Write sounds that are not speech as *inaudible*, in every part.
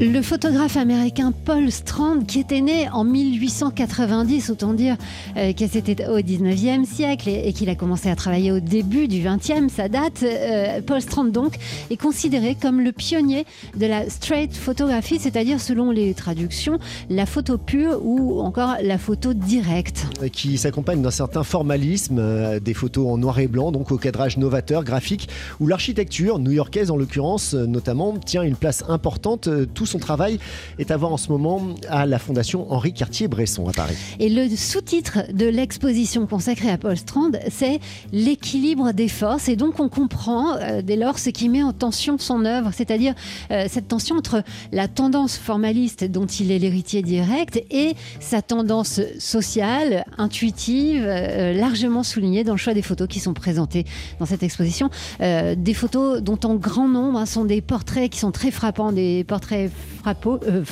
Le photographe américain Paul Strand, qui était né en 1890, autant dire euh, que c'était au 19e siècle et, qu'il a commencé à travailler au début du 20e, ça date. Euh, Paul Strand, donc, est considéré comme le pionnier de la straight photographie, c'est-à-dire, selon les traductions, la photo pure ou encore la photo directe. Qui s'accompagne d'un certain formalisme, euh, des photos en noir et blanc, donc au cadrage novateur, graphique, où l'architecture, new-yorkaise en l'occurrence, notamment, tient une place importante. Son travail est à voir en ce moment à la Fondation Henri Cartier-Bresson à Paris. Et le sous-titre de l'exposition consacrée à Paul Strand, c'est L'équilibre des forces. Et donc on comprend euh, dès lors ce qui met en tension son œuvre, c'est-à-dire euh, cette tension entre la tendance formaliste dont il est l'héritier direct et sa tendance sociale, intuitive, euh, largement soulignée dans le choix des photos qui sont présentées dans cette exposition. des photos dont en grand nombre hein, sont des portraits qui sont très frappants, des portraits frappo, euh,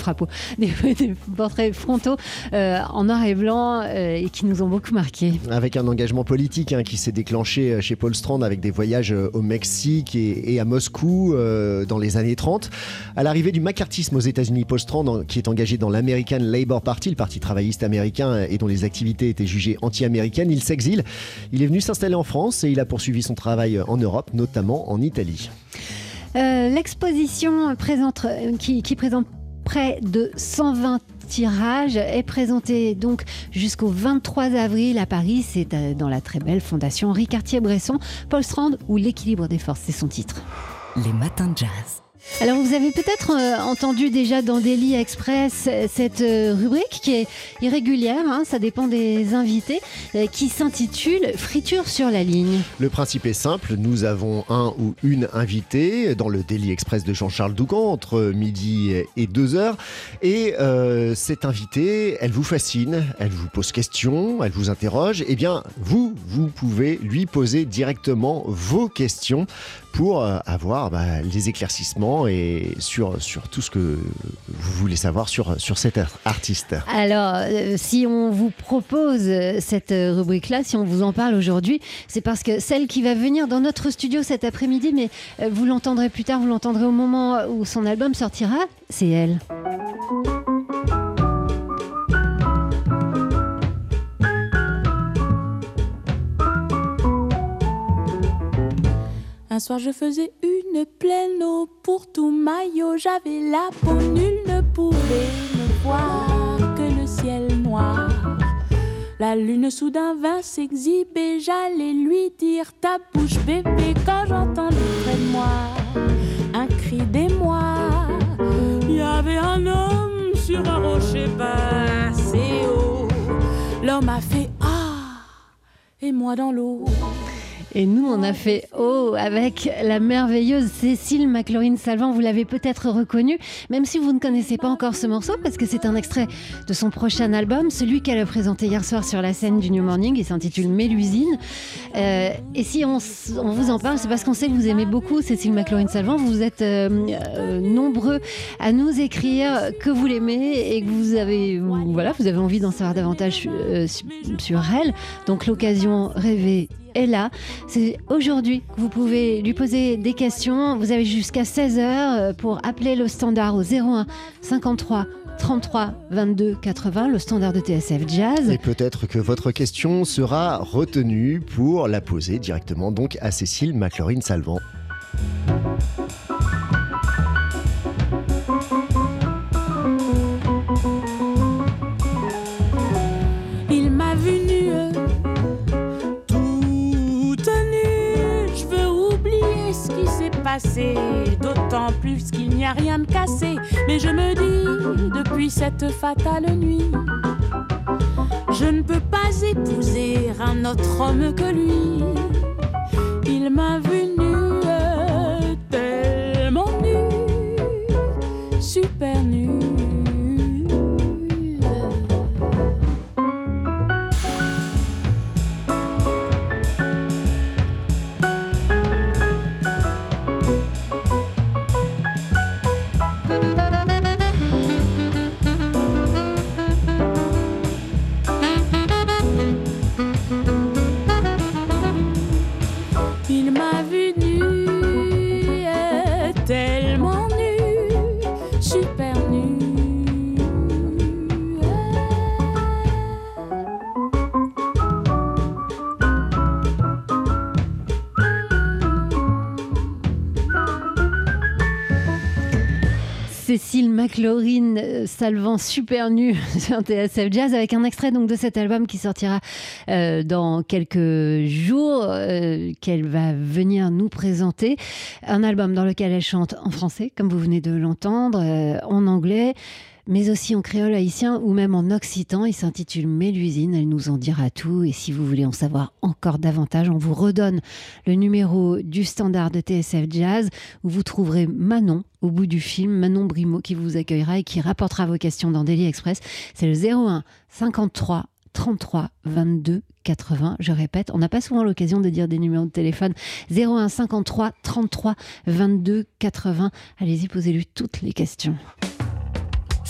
*laughs* des, portraits frontaux euh, en noir et blanc euh, et qui nous ont beaucoup marqué. Avec un engagement politique hein, qui s'est déclenché chez Paul Strand avec des voyages au Mexique et, à Moscou dans les années 30. À l'arrivée du macartisme aux États-Unis, Paul Strand, qui est engagé dans l'American Labour Party, le parti travailliste américain et dont les activités étaient jugées anti-américaines, il s'exile. Il est venu s'installer en France et il a poursuivi son travail en Europe, notamment en Italie. Euh, l'exposition euh, qui, présente près de 120 tirages est présentée donc jusqu'au 23 avril à Paris. C'est euh, dans la très belle fondation Henri Cartier-Bresson. Paul Strand ou l'équilibre des forces, c'est son titre. Les matins de jazz. Alors vous avez peut-être euh, entendu déjà dans Daily Express euh, cette euh, rubrique qui est irrégulière, hein, ça dépend des invités, qui s'intitule Friture sur la ligne. Le principe est simple, nous avons un ou une invitée dans le Daily Express de Jean-Charles Doucan entre midi et 2 heures. Et cette invitée, elle vous fascine, elle vous pose question, elle vous interroge. Eh bien, vous, vous pouvez lui poser directement vos questions pour avoir bah, les éclaircissements et sur, sur tout ce que vous voulez savoir sur, sur cet artiste. Alors, euh, si on vous propose cette rubrique-là, si on vous en parle aujourd'hui, c'est parce que celle qui va venir dans notre studio cet après-midi, mais euh, vous l'entendrez plus tard, vous l'entendrez au moment où son album sortira, c'est elle. Un soir je faisais une pleine eau pour tout maillot, j'avais la peau, nul ne pouvait me voir que le ciel noir. La lune soudain vint s'exhiber, j'allais lui dire ta bouche bébé quand j'entendis près de moi un cri d'émoi. Il y avait un homme sur un rocher passé haut. L'homme a fait ah et moi dans l'eau. Et nous, on a fait Oh avec la merveilleuse Cécile McLaurin-Salvant. Vous l'avez peut-être reconnue, même si vous ne connaissez pas encore ce morceau, parce que c'est un extrait de son prochain album, celui qu'elle a présenté hier soir sur la scène du New Morning. Il s'intitule Mélusine. Euh, et si on, vous en parle, c'est parce qu'on sait que vous aimez beaucoup Cécile McLaurin-Salvant. Vous êtes euh, euh, nombreux à nous écrire que vous l'aimez et que vous avez, voilà, vous avez envie d'en savoir davantage sur elle. Donc l'occasion rêvée est là. C'est aujourd'hui que vous pouvez lui poser des questions. Vous avez jusqu'à 16h euh, pour appeler le standard au 01 53 33 22 80, le standard de TSF Jazz. Et peut-être que votre question sera retenue pour la poser directement donc à Cécile McLaurin-Salvant. Rien de cassé. Mais je me dis, depuis cette fatale nuit, je ne peux pas épouser un autre homme que lui. Il m'a Cécile McLaurin euh, salvant super nu *laughs* sur TSF Jazz avec un extrait donc de cet album qui sortira euh, dans quelques jours euh, qu'elle va venir nous présenter. Un album dans lequel elle chante en français comme vous venez de l'entendre en anglais mais aussi en créole haïtien ou même en occitan. Il s'intitule Mélusine, elle nous en dira tout. Et si vous voulez en savoir encore davantage, on vous redonne le numéro du standard de TSF Jazz où vous trouverez Manon au bout du film, Manon Brimaud qui vous accueillera et qui rapportera vos questions dans Daily Express. C'est le 01 53 33 22 80. Je répète, on n'a pas souvent l'occasion de dire des numéros de téléphone. 01 53 33 22 80. Allez-y, posez-lui toutes les questions.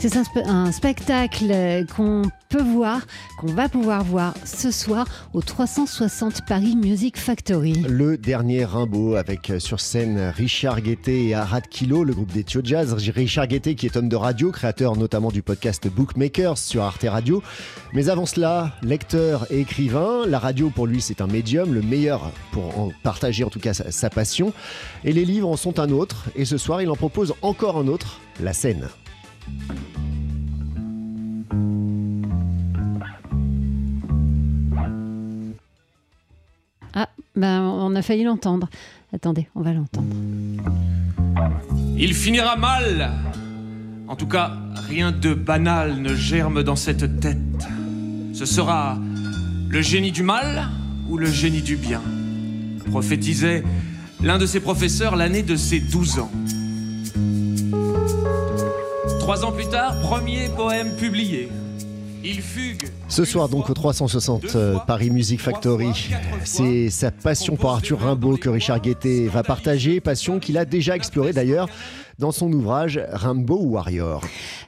C'est un, spe- un spectacle qu'on peut voir, qu'on va pouvoir voir ce soir au 360 Paris Music Factory. Le dernier Rimbaud avec euh, sur scène Richard Guettet et Arad Kilo, le groupe des Tio Jazz. Richard Guettet qui est homme de radio, créateur notamment du podcast Bookmakers sur Arte Radio. Mais avant cela, lecteur et écrivain. La radio pour lui c'est un médium, le meilleur pour en partager en tout cas sa, sa passion. Et les livres en sont un autre. Et ce soir il en propose encore un autre, la scène. On a failli l'entendre. Attendez, on va l'entendre. Il finira mal. En tout cas, rien de banal ne germe dans cette tête. Ce sera le génie du mal ou le génie du bien, prophétisait l'un de ses professeurs l'année de ses 12 ans. Trois ans plus tard, premier poème publié. Il fugue. Ce soir donc au 360 euh, Paris Music Factory, c'est sa passion pour Arthur Rimbaud que Richard Guettet va partager, passion qu'il a déjà explorée d'ailleurs dans son ouvrage Rimbaud Warrior.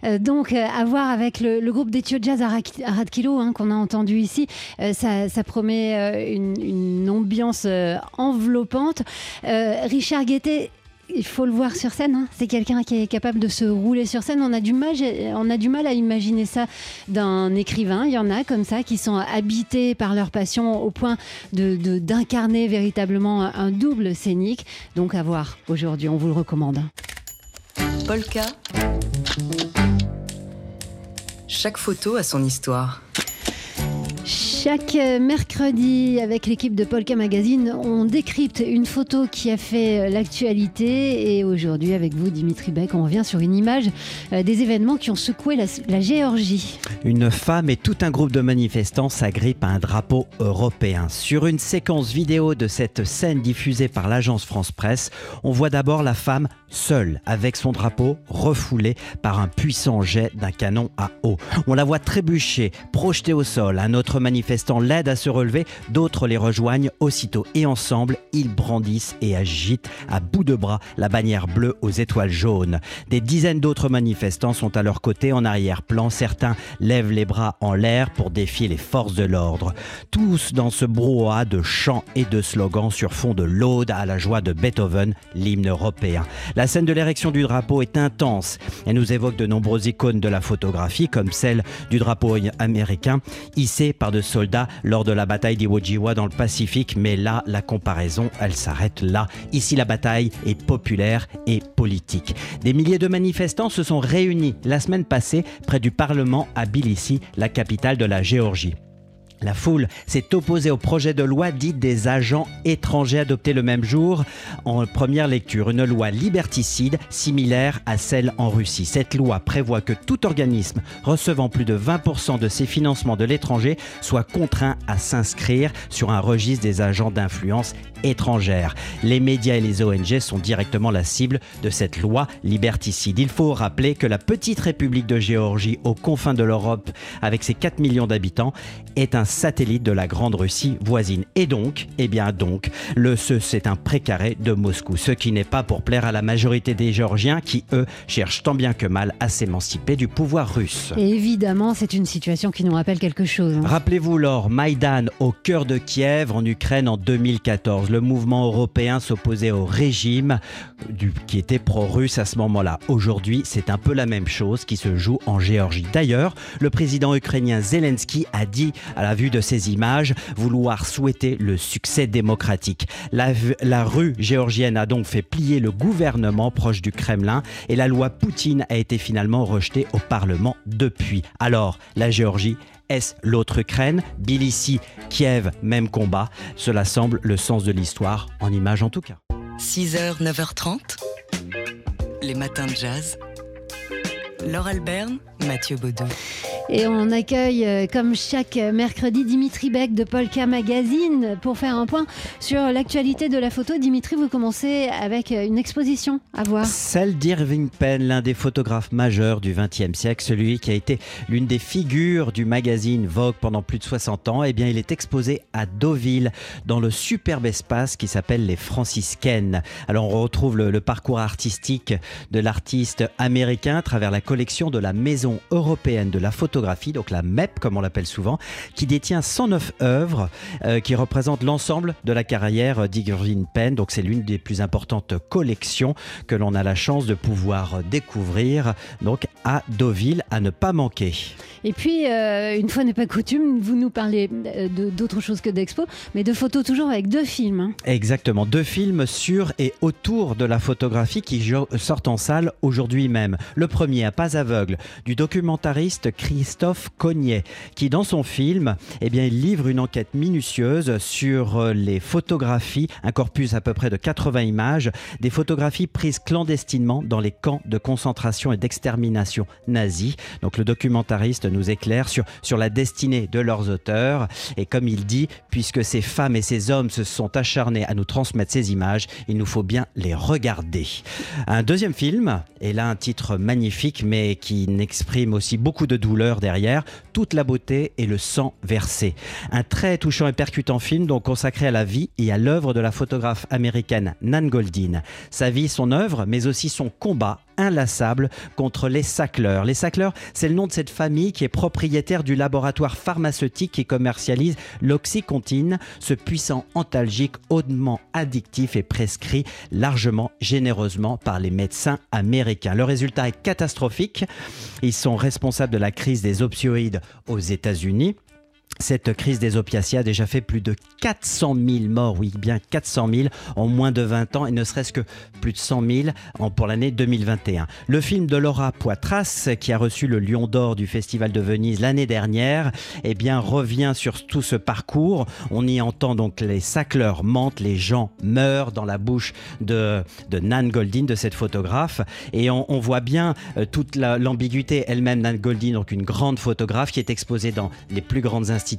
Euh, donc, euh, à voir avec le, le groupe des Tio Jazz à Ra- à Radkilo, hein, qu'on a entendu ici, euh, ça, ça promet euh, une, une ambiance euh, enveloppante. Euh, Richard Guettet. Il faut le voir sur scène. hein. C'est quelqu'un qui est capable de se rouler sur scène. On a du mal, à imaginer ça d'un écrivain. Il y en a comme ça qui sont habités par leur passion au point de d'incarner véritablement un double scénique. Donc à voir aujourd'hui, on vous le recommande. Polka. Chaque photo a son histoire. Chaque euh, mercredi, avec l'équipe de Polka Magazine, on décrypte une photo qui a fait euh, l'actualité. Et aujourd'hui, avec vous, Dimitri Beck, on revient sur une image euh, des événements qui ont secoué la, la Géorgie. Une femme et tout un groupe de manifestants s'agrippent à un drapeau européen. Sur une séquence vidéo de cette scène diffusée par l'agence France Presse, on voit d'abord la femme seule, avec son drapeau refoulé par un puissant jet d'un canon à eau. On la voit trébucher, projetée au sol. Un autre manifestant l'aide à se relever, d'autres les rejoignent aussitôt. Et ensemble, ils brandissent et agitent à bout de bras la bannière bleue aux étoiles jaunes. Des dizaines d'autres manifestants sont à leur côté en arrière-plan. Certains lèvent les bras en l'air pour défier les forces de l'ordre. Tous dans ce brouhaha de chants et de slogans sur fond de l'aude à la joie de Beethoven, l'hymne européen. La scène de l'érection du drapeau est intense. Elle nous évoque de nombreuses icônes de la photographie, comme celle du drapeau américain, hissé par de soldats lors de la bataille d'Iwo Jima dans le Pacifique. Mais là, la comparaison, elle s'arrête là. Ici, la bataille est populaire et politique. Des milliers de manifestants se sont réunis la semaine passée près du Parlement à Tbilissi, la capitale de la Géorgie. La foule s'est opposée au projet de loi dit des agents étrangers adopté le même jour en première lecture, une loi liberticide similaire à celle en Russie. Cette loi prévoit que tout organisme recevant plus de 20% de ses financements de l'étranger soit contraint à s'inscrire sur un registre des agents d'influence étrangère. Les médias et les ONG sont directement la cible de cette loi liberticide. Il faut rappeler que la petite République de Géorgie aux confins de l'Europe, avec ses 4 millions d'habitants, est un satellite de la grande Russie voisine. Et donc, eh bien donc, le ce c'est un précaré de Moscou, ce qui n'est pas pour plaire à la majorité des Géorgiens qui, eux, cherchent tant bien que mal à s'émanciper du pouvoir russe. Et évidemment, c'est une situation qui nous rappelle quelque chose. hein. Rappelez-vous lors Maïdan au cœur de Kiev en Ukraine en 2014. Le mouvement européen s'opposait au régime du, qui était pro-russe à ce moment-là. Aujourd'hui, c'est un peu la même chose qui se joue en Géorgie. D'ailleurs, le président ukrainien Zelensky a dit à la de ces images vouloir souhaiter le succès démocratique. La, rue géorgienne a donc fait plier le gouvernement proche du Kremlin et la loi Poutine a été finalement rejetée au Parlement depuis. Alors, la Géorgie est-ce l'autre Ukraine? Tbilissi, Kiev, même combat. Cela semble le sens de l'histoire, en image en tout cas. 6h, 9h30, les matins de jazz. Laure Alberne, Mathieu Baudou. Et on accueille, euh, comme chaque mercredi, Dimitri Beck de Polka Magazine pour faire un point sur l'actualité de la photo. Dimitri, vous commencez avec une exposition à voir. Celle d'Irving Penn, l'un des photographes majeurs du XXe siècle, celui qui a été l'une des figures du magazine Vogue pendant plus de 60 ans, eh bien, il est exposé à Deauville, dans le superbe espace qui s'appelle les Franciscaines. Alors, on retrouve le, le parcours artistique de l'artiste américain à travers la collection de la Maison européenne de la donc la MEP comme on l'appelle souvent, qui détient 109 œuvres euh, qui représentent l'ensemble de la carrière d'Irving Penn. Donc c'est l'une des plus importantes collections que l'on a la chance de pouvoir découvrir donc à Deauville, à ne pas manquer. Et puis, euh, une fois n'est pas coutume, vous nous parlez euh, d'autre chose que d'expo, mais de photos toujours avec deux films. hein. Exactement, deux films sur et autour de la photographie qui sortent en salle aujourd'hui même. Le premier, à pas aveugle, du documentariste Christophe Cognet, qui dans son film, eh bien, il livre une enquête minutieuse sur euh, les photographies, un corpus à peu près de 80 images, des photographies prises clandestinement dans les camps de concentration et d'extermination nazis. Donc le documentariste nous éclaire sur, sur la destinée de leurs auteurs. Et comme il dit, puisque ces femmes et ces hommes se sont acharnés à nous transmettre ces images, il nous faut bien les regarder. Un deuxième film, et là un titre magnifique, mais qui n'exprime aussi beaucoup de douleur derrière, Toute la beauté et le sang versé. Un très touchant et percutant film donc consacré à la vie et à l'œuvre de la photographe américaine Nan Goldin. Sa vie, son œuvre, mais aussi son combat inlassable contre les sacleurs. Les sacleurs, c'est le nom de cette famille qui est propriétaire du laboratoire pharmaceutique qui commercialise l'oxycontine, ce puissant antalgique hautement addictif et prescrit largement, généreusement par les médecins américains. Le résultat est catastrophique. Ils sont responsables de la crise des opioïdes aux États-Unis. Cette crise des opiacés a déjà fait plus de 400 000 morts, oui, bien 400 000 en moins de 20 ans et ne serait-ce que plus de 100 000 en- pour l'année 2021. Le film de Laura Poitras, qui a reçu le Lion d'Or du Festival de Venise l'année dernière, eh bien, revient sur tout ce parcours. On y entend donc les sacleurs mentent, les gens meurent dans la bouche de, Nan Goldin, de cette photographe. Et on, voit bien euh, toute la- l'ambiguïté elle-même. Nan Goldin, donc une grande photographe qui est exposée dans les plus grandes institutions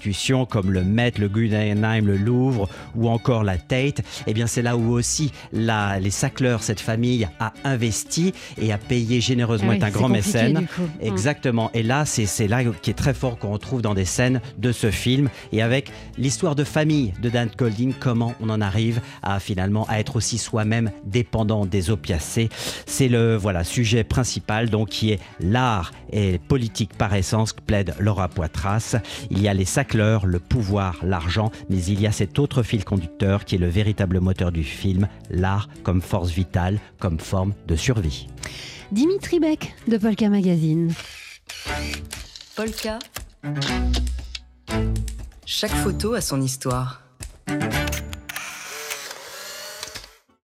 comme le Met, le Guggenheim, le Louvre ou encore la Tate. Eh bien, c'est là où aussi la, les sacleurs, cette famille, a investi et a payé généreusement, Ah est oui, un grand mécène. du coup. Mm. Exactement. Et là, c'est là qui est très fort qu'on retrouve dans des scènes de ce film. Et avec l'histoire de famille de Dan Goldin, comment on en arrive à finalement à être aussi soi-même dépendant des opiacés. C'est le voilà sujet principal donc qui est l'art et politique par essence plaide Laura Poitras. Il y a les sacleurs, le pouvoir, l'argent, mais il y a cet autre fil conducteur qui est le véritable moteur du film, l'art comme force vitale, comme forme de survie. Dimitri Beck de Polka Magazine. Polka. Chaque photo a son histoire.